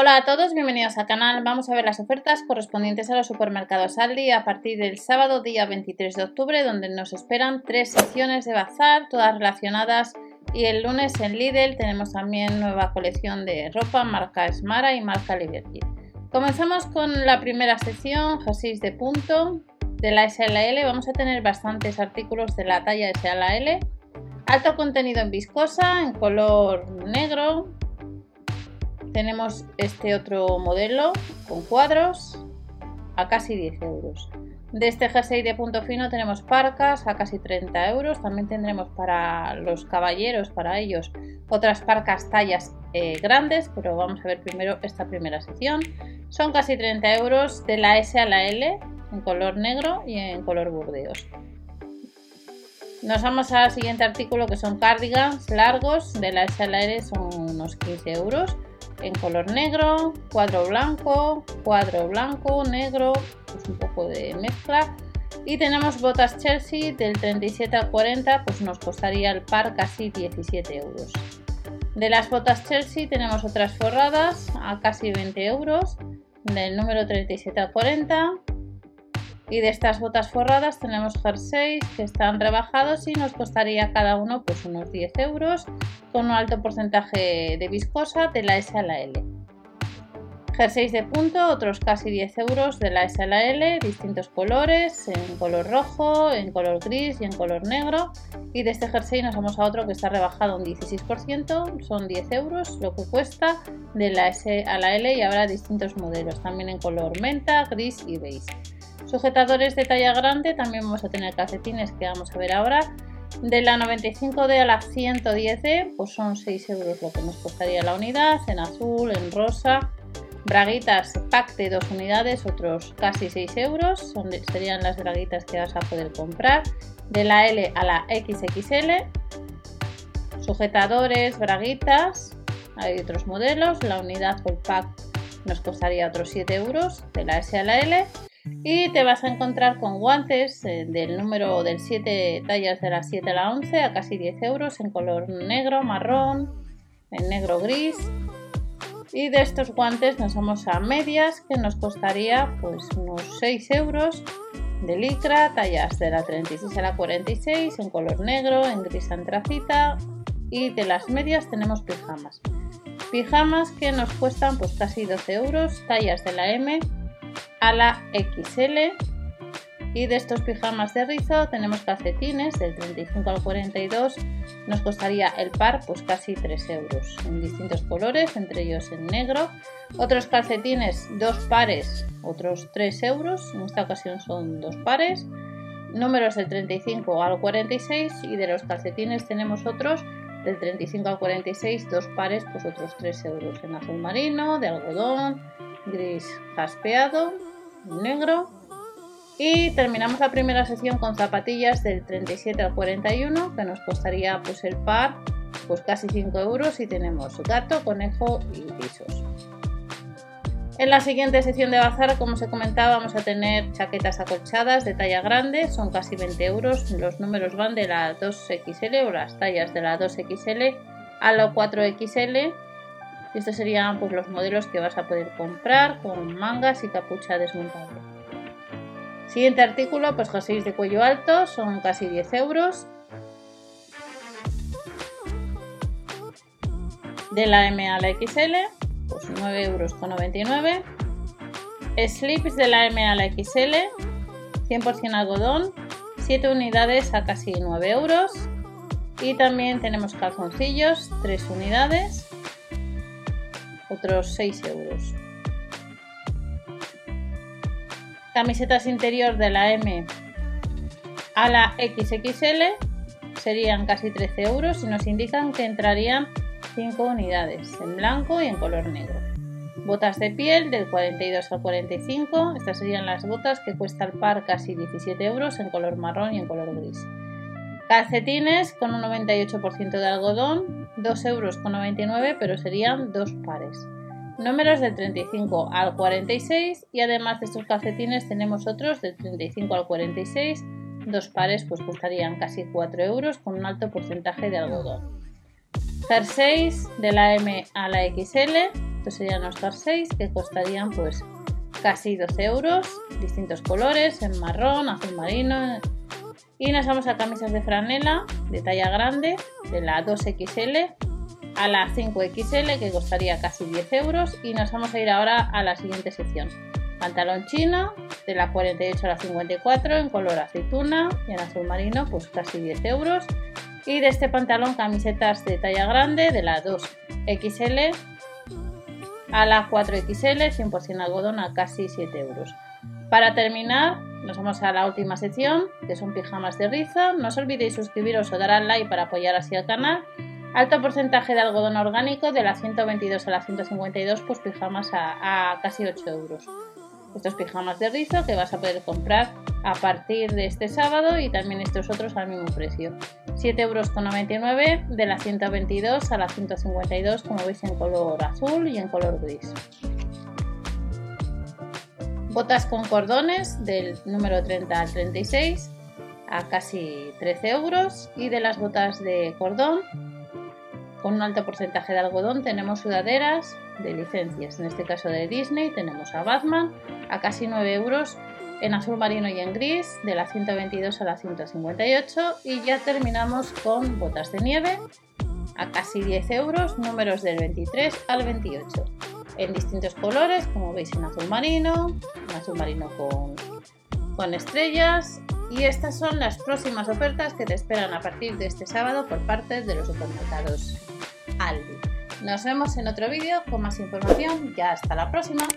Hola a todos, bienvenidos al canal. Vamos a ver las ofertas correspondientes a los supermercados Aldi a partir del sábado día 23 de octubre, donde nos esperan tres secciones de bazar, todas relacionadas. Y el lunes en Lidl tenemos también nueva colección de ropa, marca Smara y marca Liberty. Comenzamos con la primera sección, jerseys de punto. De la SLL vamos a tener bastantes artículos de la talla SLL. Alto contenido en viscosa, en color negro, tenemos este otro modelo con cuadros a casi 10 euros. De este jersey de punto fino tenemos parcas a casi 30 euros. También tendremos para los caballeros, para ellos, otras parcas tallas eh, grandes, pero vamos a ver primero esta primera sección. Son casi 30 euros de la S a la L en color negro y en color burdeos. Nos vamos al siguiente artículo que son cardigans largos de la S a la L, son unos 15 euros en color negro, cuadro blanco, cuadro blanco, negro, pues un poco de mezcla. Y tenemos botas Chelsea del 37 al 40, pues nos costaría el par casi 17 euros. De las botas Chelsea tenemos otras forradas a casi 20 euros, del número 37 al 40. Y de estas botas forradas tenemos jerseys que están rebajados y nos costaría cada uno pues unos 10 euros con un alto porcentaje de viscosa de la S a la L. Jerseys de punto, otros casi 10 euros de la S a la L, distintos colores, en color rojo, en color gris y en color negro. Y de este jersey nos vamos a otro que está rebajado un 16%, son 10 euros lo que cuesta de la S a la L y habrá distintos modelos, también en color menta, gris y beige. Sujetadores de talla grande, también vamos a tener calcetines que vamos a ver ahora. De la 95D a la 110D, pues son 6 euros lo que nos costaría la unidad, en azul, en rosa. Braguitas pack de 2 unidades, otros casi 6 euros, serían las braguitas que vas a poder comprar. De la L a la XXL, sujetadores, braguitas, hay otros modelos, la unidad el pack nos costaría otros 7 euros, de la S a la L y te vas a encontrar con guantes eh, del número del 7 tallas de las 7 a la 11 a casi 10 euros en color negro, marrón, en negro gris. Y de estos guantes nos vamos a medias que nos costaría pues unos 6 euros de licra, tallas de la 36 a la 46 en color negro, en gris antracita y de las medias tenemos pijamas. Pijamas que nos cuestan pues casi 12 euros, tallas de la M a la XL. Y de estos pijamas de rizo tenemos calcetines del 35 al 42. Nos costaría el par pues casi 3 euros en distintos colores, entre ellos en negro. Otros calcetines, dos pares, otros 3 euros. En esta ocasión son dos pares. Números del 35 al 46 y de los calcetines tenemos otros del 35 al 46, dos pares, pues otros 3 euros en azul marino, de algodón, gris jaspeado negro. Y terminamos la primera sección con zapatillas del 37 al 41, que nos costaría pues el par pues casi 5 euros y tenemos gato, conejo y pisos. En la siguiente sección de bazar, como se comentaba, vamos a tener chaquetas acolchadas de talla grande, son casi 20 euros. Los números van de la 2XL o las tallas de la 2XL a la 4XL estos serían pues, los modelos que vas a poder comprar con mangas y capucha desmontable. Siguiente artículo, pues jerseys de cuello alto, son casi 10 euros. De la M a la XL, pues 9 euros con 99. Slips de la M a la XL, 100% algodón, 7 unidades a casi 9 euros. Y también tenemos calzoncillos, 3 unidades otros 6 euros. Camisetas interior de la M a la XXL serían casi 13 euros y nos indican que entrarían 5 unidades en blanco y en color negro. Botas de piel del 42 al 45, estas serían las botas que cuesta el par casi 17 euros en color marrón y en color gris. Calcetines con un 98% de algodón, 2,99 euros, pero serían dos pares. Números del 35 al 46 y además de estos calcetines tenemos otros del 35 al 46, dos pares pues costarían casi 4 euros con un alto porcentaje de algodón. Jerseys de la M a la XL Estos serían los 6 que costarían pues casi 12 euros, distintos colores, en marrón, azul marino. Y nos vamos a camisas de franela de talla grande, de la 2XL a la 5XL que costaría casi 10 euros. Y nos vamos a ir ahora a la siguiente sección. Pantalón chino de la 48 a la 54 en color aceituna y en azul marino pues casi 10 euros. Y de este pantalón camisetas de talla grande de la 2XL a la 4XL 100% algodón a casi 7 euros. Para terminar, nos vamos a la última sección, que son pijamas de rizo. No os olvidéis suscribiros o dar al like para apoyar así al canal. Alto porcentaje de algodón orgánico, de la 122 a la 152, pues pijamas a, a casi 8 euros estos pijamas de rizo que vas a poder comprar a partir de este sábado y también estos otros al mismo precio. 7,99 euros de la 122 a la 152 como veis en color azul y en color gris. Botas con cordones del número 30 al 36 a casi 13 euros. Y de las botas de cordón con un alto porcentaje de algodón tenemos sudaderas de licencias, en este caso de Disney tenemos a Batman a casi 9 euros en azul marino y en gris, de la 122 a la 158 y ya terminamos con botas de nieve a casi 10 euros, números del 23 al 28, en distintos colores, como veis en azul marino, en azul marino con, con estrellas y estas son las próximas ofertas que te esperan a partir de este sábado por parte de los supermercados Aldi. Nos vemos en otro vídeo con más información y hasta la próxima.